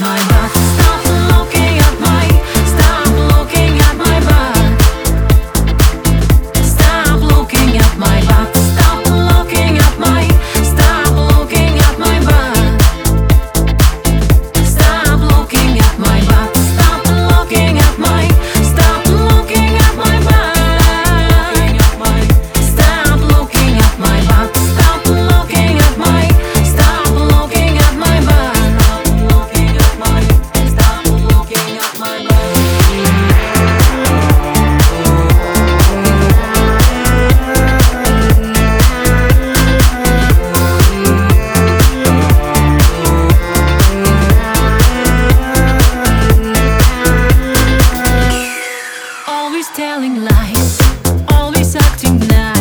my heart. telling lies, always acting nice.